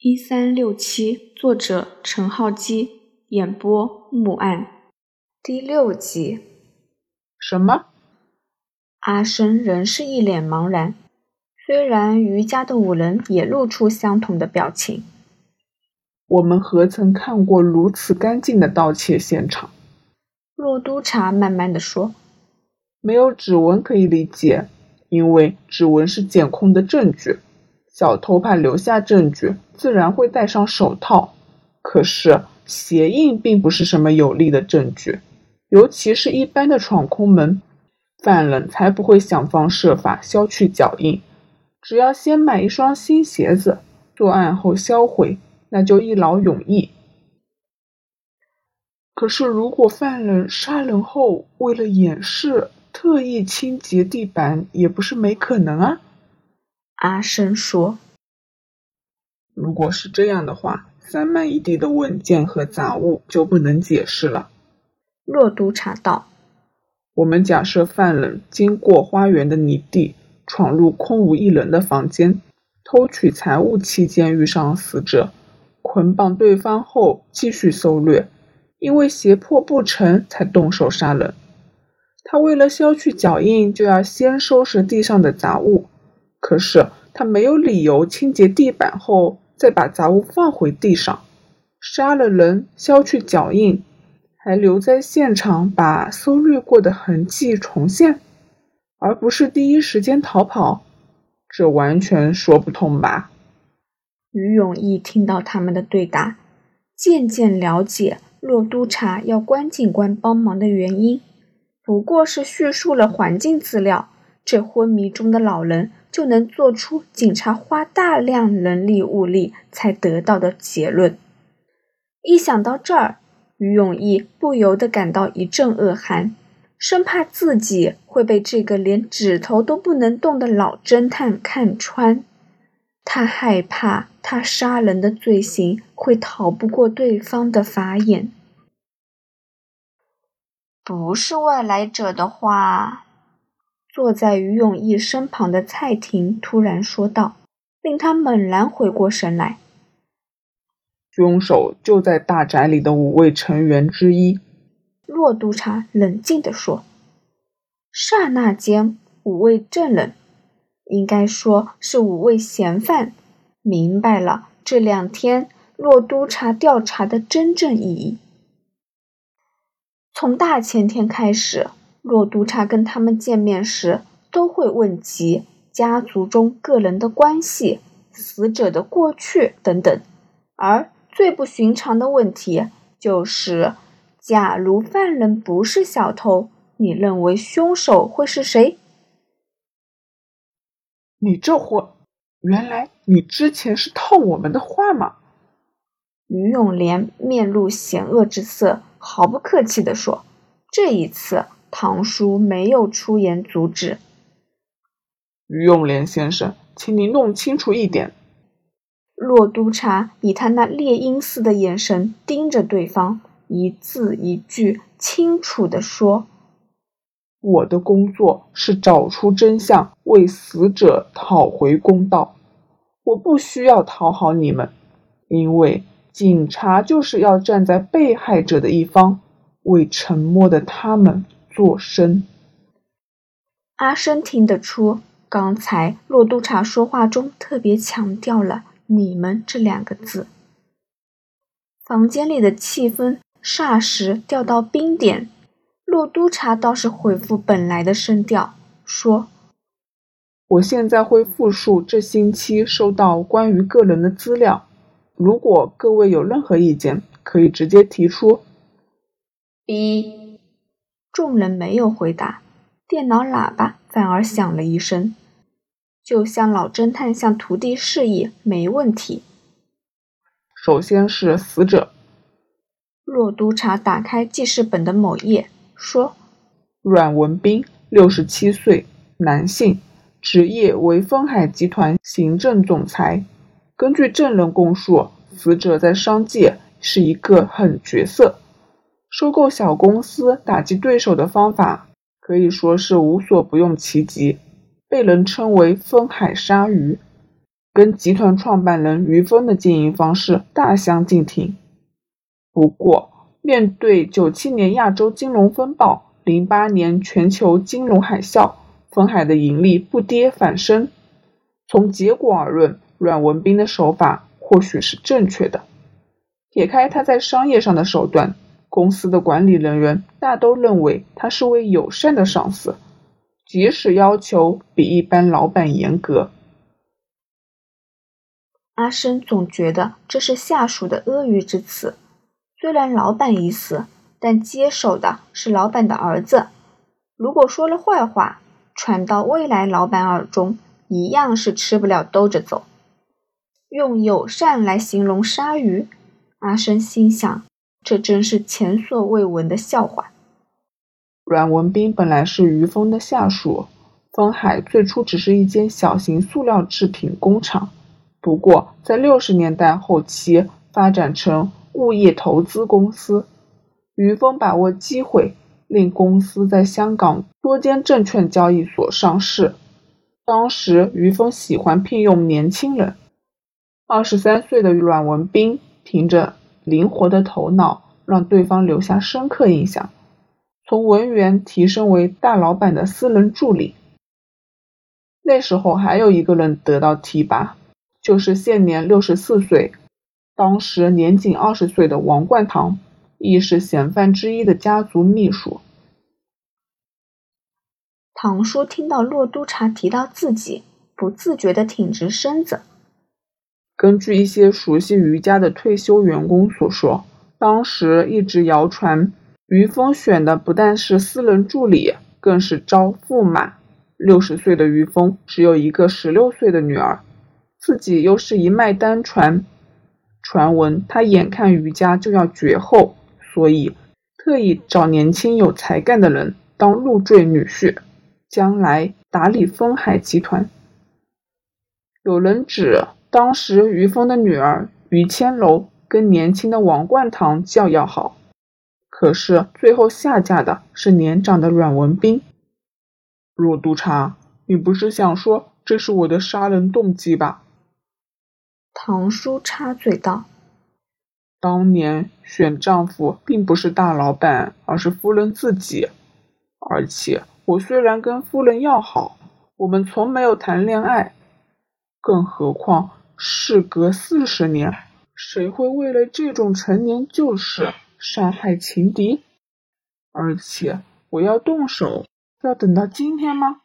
一三六七，作者陈浩基，演播木案，第六集。什么？阿生仍是一脸茫然。虽然余家的五人也露出相同的表情。我们何曾看过如此干净的盗窃现场？骆督察慢慢的说：“没有指纹可以理解，因为指纹是检控的证据。”小偷怕留下证据，自然会戴上手套。可是鞋印并不是什么有力的证据，尤其是一般的闯空门，犯人才不会想方设法消去脚印。只要先买一双新鞋子，作案后销毁，那就一劳永逸。可是，如果犯人杀人后为了掩饰，特意清洁地板，也不是没可能啊。阿生说：“如果是这样的话，散漫一地的文件和杂物就不能解释了。”洛督察道：“我们假设犯人经过花园的泥地，闯入空无一人的房间，偷取财物期间遇上死者，捆绑对方后继续搜掠，因为胁迫不成才动手杀人。他为了消去脚印，就要先收拾地上的杂物。”可是他没有理由清洁地板后再把杂物放回地上，杀了人消去脚印，还留在现场把搜掠过的痕迹重现，而不是第一时间逃跑，这完全说不通吧？于永义听到他们的对答，渐渐了解骆督察要关警官帮忙的原因，不过是叙述了环境资料，这昏迷中的老人。就能做出警察花大量人力物力才得到的结论。一想到这儿，于永义不由得感到一阵恶寒，生怕自己会被这个连指头都不能动的老侦探看穿。他害怕他杀人的罪行会逃不过对方的法眼。不是外来者的话。坐在于永义身旁的蔡婷突然说道，令他猛然回过神来。凶手就在大宅里的五位成员之一。骆督察冷静地说。刹那间，五位证人，应该说是五位嫌犯，明白了这两天骆督察调查的真正意义。从大前天开始。骆督察跟他们见面时，都会问及家族中个人的关系、死者的过去等等。而最不寻常的问题就是：假如犯人不是小偷，你认为凶手会是谁？你这货，原来你之前是套我们的话吗？于永莲面露险恶之色，毫不客气地说：“这一次。”唐叔没有出言阻止。于永莲先生，请您弄清楚一点。骆督察以他那猎鹰似的眼神盯着对方，一字一句清楚地说：“我的工作是找出真相，为死者讨回公道。我不需要讨好你们，因为警察就是要站在被害者的一方，为沉默的他们。”做声。阿生听得出，刚才洛督察说话中特别强调了“你们”这两个字。房间里的气氛霎时掉到冰点。洛督察倒是恢复本来的声调，说：“我现在会复述这星期收到关于个人的资料，如果各位有任何意见，可以直接提出。” B。众人没有回答，电脑喇叭反而响了一声，就像老侦探向徒弟示意：“没问题。”首先是死者。骆督察打开记事本的某页，说：“阮文斌，六十七岁，男性，职业为丰海集团行政总裁。根据证人供述，死者在商界是一个狠角色。”收购小公司、打击对手的方法可以说是无所不用其极，被人称为“风海鲨鱼”。跟集团创办人于峰的经营方式大相径庭。不过，面对九七年亚洲金融风暴、零八年全球金融海啸，丰海的盈利不跌反升。从结果而论，阮文斌的手法或许是正确的。撇开他在商业上的手段，公司的管理人员大都认为他是位友善的上司，即使要求比一般老板严格。阿生总觉得这是下属的阿谀之词。虽然老板已死，但接手的是老板的儿子。如果说了坏话，传到未来老板耳中，一样是吃不了兜着走。用友善来形容鲨鱼，阿生心想，这真是前所未闻的笑话。阮文斌本来是于峰的下属，丰海最初只是一间小型塑料制品工厂，不过在六十年代后期发展成。物业投资公司，于峰把握机会，令公司在香港多间证券交易所上市。当时，于峰喜欢聘用年轻人。二十三岁的阮文斌凭着灵活的头脑，让对方留下深刻印象，从文员提升为大老板的私人助理。那时候还有一个人得到提拔，就是现年六十四岁。当时年仅二十岁的王冠堂，亦是嫌犯之一的家族秘书。唐叔听到骆督察提到自己，不自觉地挺直身子。根据一些熟悉于家的退休员工所说，当时一直谣传于峰选的不但是私人助理，更是招驸马。六十岁的于峰只有一个十六岁的女儿，自己又是一脉单传。传闻他眼看于家就要绝后，所以特意找年轻有才干的人当入赘女婿，将来打理丰海集团。有人指当时于峰的女儿于千楼跟年轻的王冠堂较要好，可是最后下嫁的是年长的阮文斌。若督察，你不是想说这是我的杀人动机吧？唐叔插嘴道：“当年选丈夫并不是大老板，而是夫人自己。而且我虽然跟夫人要好，我们从没有谈恋爱。更何况事隔四十年，谁会为了这种陈年旧事杀害情敌？而且我要动手，要等到今天吗？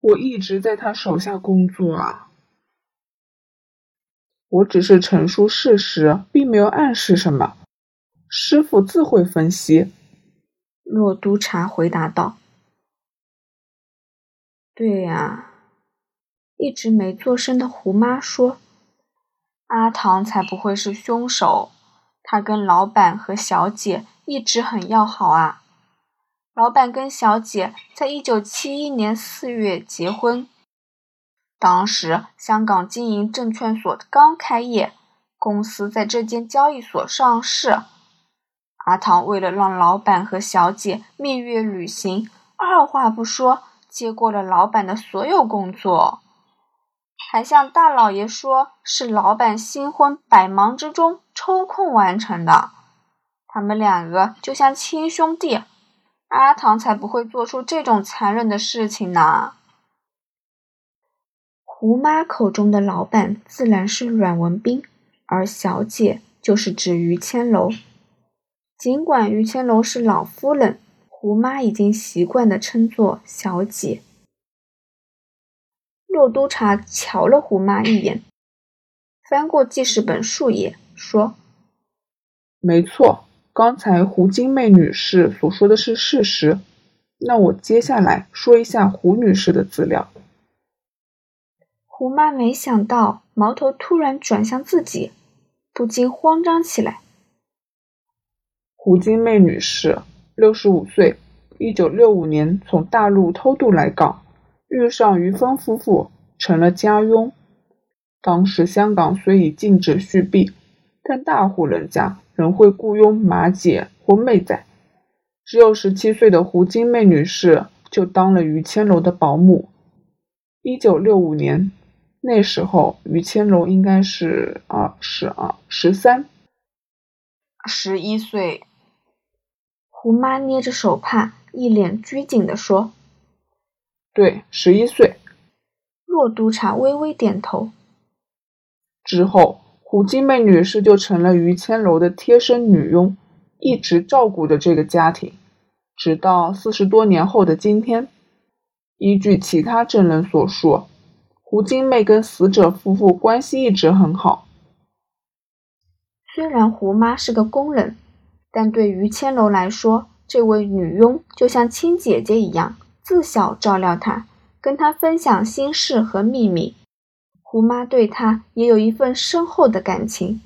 我一直在他手下工作啊。”我只是陈述事实，并没有暗示什么。师傅自会分析。”诺督察回答道。“对呀。”一直没做声的胡妈说，“阿唐才不会是凶手，他跟老板和小姐一直很要好啊。老板跟小姐在一九七一年四月结婚。”当时，香港经营证券所刚开业，公司在这间交易所上市。阿唐为了让老板和小姐蜜月旅行，二话不说接过了老板的所有工作，还向大老爷说是老板新婚百忙之中抽空完成的。他们两个就像亲兄弟，阿唐才不会做出这种残忍的事情呢。胡妈口中的老板自然是阮文斌，而小姐就是指于千楼。尽管于千楼是老夫人，胡妈已经习惯的称作小姐。骆督察瞧了胡妈一眼，翻过记事本数页，说：“没错，刚才胡金妹女士所说的是事实。那我接下来说一下胡女士的资料。”胡妈没想到矛头突然转向自己，不禁慌张起来。胡金妹女士，六十五岁，一九六五年从大陆偷渡来港，遇上于峰夫妇，成了家佣。当时香港虽已禁止续币，但大户人家仍会雇佣马姐或妹仔。只有十七岁的胡金妹女士就当了于千楼的保姆。一九六五年。那时候于谦楼应该是二十二、十三、十一岁。胡妈捏着手帕，一脸拘谨地说：“对，十一岁。”骆督察微微点头。之后，胡金妹女士就成了于谦楼的贴身女佣，一直照顾着这个家庭，直到四十多年后的今天。依据其他证人所述，胡金妹跟死者夫妇关系一直很好。虽然胡妈是个工人。但对于千楼来说，这位女佣就像亲姐姐一样，自小照料他，跟他分享心事和秘密。胡妈对他也有一份深厚的感情。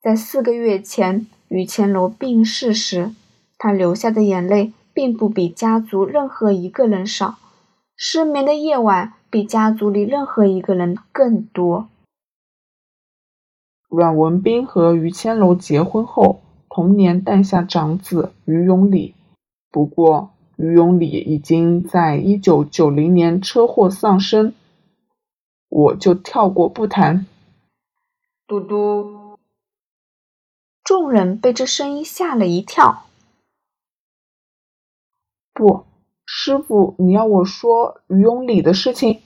在四个月前，于千楼病逝时，他流下的眼泪并不比家族任何一个人少，失眠的夜晚比家族里任何一个人更多。阮文斌和于千楼结婚后。同年诞下长子于永礼，不过于永礼已经在一九九零年车祸丧生，我就跳过不谈。嘟嘟，众人被这声音吓了一跳。不，师傅，你要我说于永礼的事情？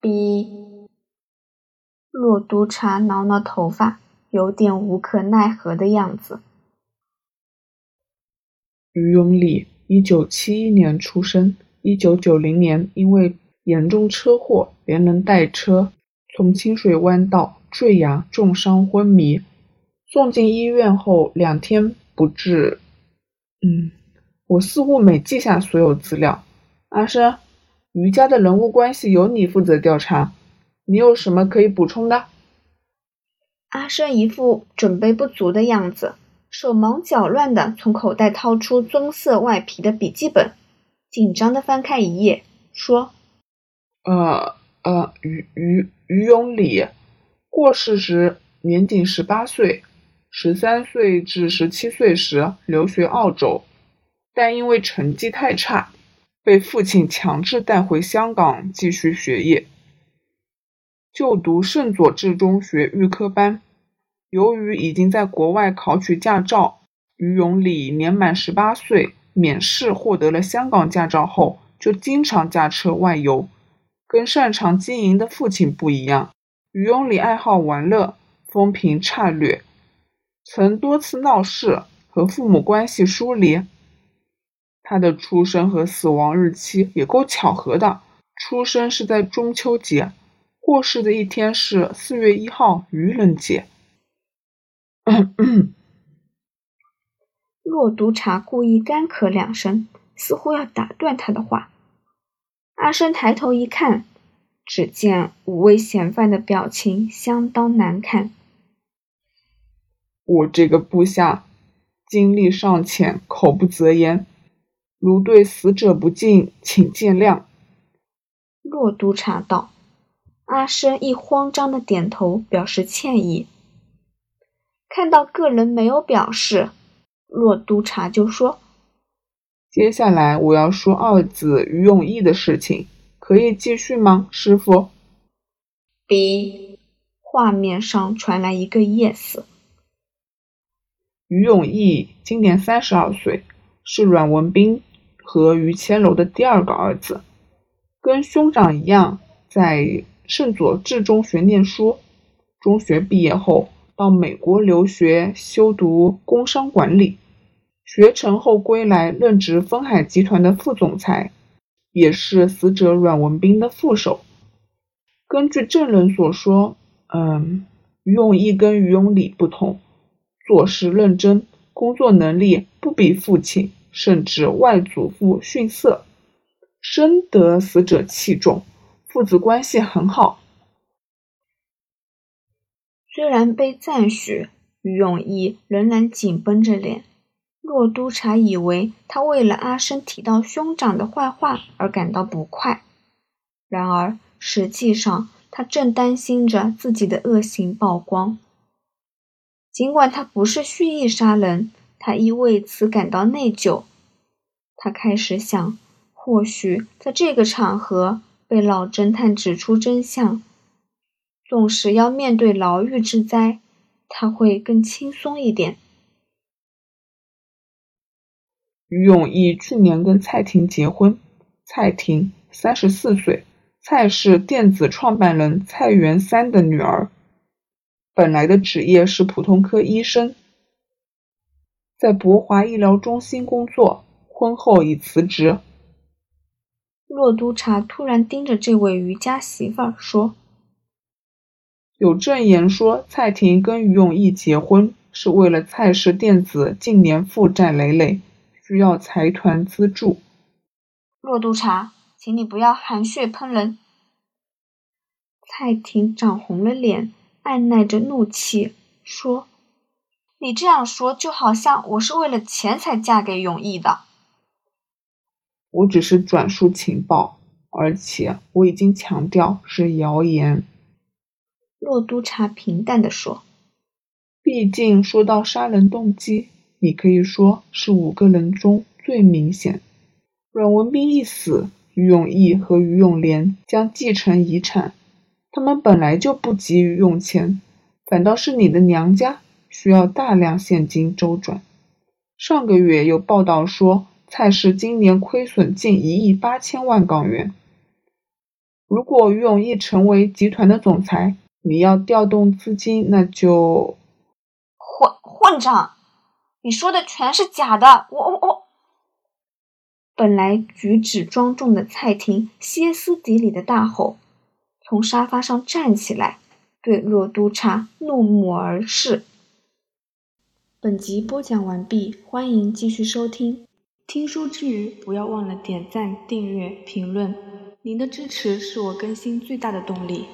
逼，洛督察挠挠头发。有点无可奈何的样子。于永礼，一九七一年出生，一九九零年因为严重车祸连人带车从清水湾道坠崖重伤昏迷，送进医院后两天不治。嗯，我似乎没记下所有资料。阿生，于家的人物关系由你负责调查，你有什么可以补充的？阿生一副准备不足的样子，手忙脚乱地从口袋掏出棕色外皮的笔记本，紧张地翻开一页，说：“呃呃，于于于永礼过世时年仅十八岁，十三岁至十七岁时留学澳洲，但因为成绩太差，被父亲强制带回香港继续学业。”就读圣佐治中学预科班，由于已经在国外考取驾照，于永礼年满十八岁免试获得了香港驾照后，就经常驾车外游。跟擅长经营的父亲不一样，于永礼爱好玩乐，风评差劣，曾多次闹事，和父母关系疏离。他的出生和死亡日期也够巧合的，出生是在中秋节。过世的一天是四月一号，愚人节。骆督察故意干咳两声，似乎要打断他的话。阿生抬头一看，只见五位嫌犯的表情相当难看。我这个部下经历尚浅，口不择言，如对死者不敬，请见谅。骆督察道。阿生一慌张的点头，表示歉意。看到个人没有表示，骆督察就说：“接下来我要说二子于永义的事情，可以继续吗，师傅？”B，画面上传来一个 yes。于永义今年三十二岁，是阮文斌和于千楼的第二个儿子，跟兄长一样，在。圣佐治中学念书，中学毕业后到美国留学修读工商管理，学成后归来任职丰海集团的副总裁，也是死者阮文斌的副手。根据证人所说，嗯，于永义跟于永礼不同，做事认真，工作能力不比父亲，甚至外祖父逊色，深得死者器重。父子关系很好。虽然被赞许，于永义仍然紧绷着脸。骆督察以为他为了阿生提到兄长的坏话而感到不快，然而实际上他正担心着自己的恶行曝光。尽管他不是蓄意杀人，他亦为此感到内疚。他开始想，或许在这个场合。被老侦探指出真相，纵使要面对牢狱之灾，他会更轻松一点。于永义去年跟蔡婷结婚，蔡婷三十四岁，蔡氏电子创办人蔡元三的女儿。本来的职业是普通科医生，在博华医疗中心工作，婚后已辞职。骆督察突然盯着这位余家媳妇儿说：“有证言说，蔡婷跟于永义结婚是为了蔡氏电子近年负债累累。”需要财团资助。骆督察，请你不要含血喷人。蔡婷涨红了脸，按耐着怒气说：“你这样说，就好像我是为了钱才嫁给永义的。”我只是转述情报，而且我已经强调是谣言。骆督察平淡地说：“毕竟说到杀人动机。”你可以说是五个人中最明显。阮文斌一死，于永义和于永莲将继承遗产。他们本来就不急于用钱，反倒是你的娘家需要大量现金周转。上个月有报道说，蔡氏今年亏损近一亿八千万港元。如果于永义成为集团的总裁，你要调动资金，那就混混账！你说的全是假的！我我我！本来举止庄重的蔡婷歇斯底里的大吼，从沙发上站起来，对骆督察怒目而视。本集播讲完毕，欢迎继续收听。听书之余，不要忘了点赞、订阅、评论，您的支持是我更新最大的动力。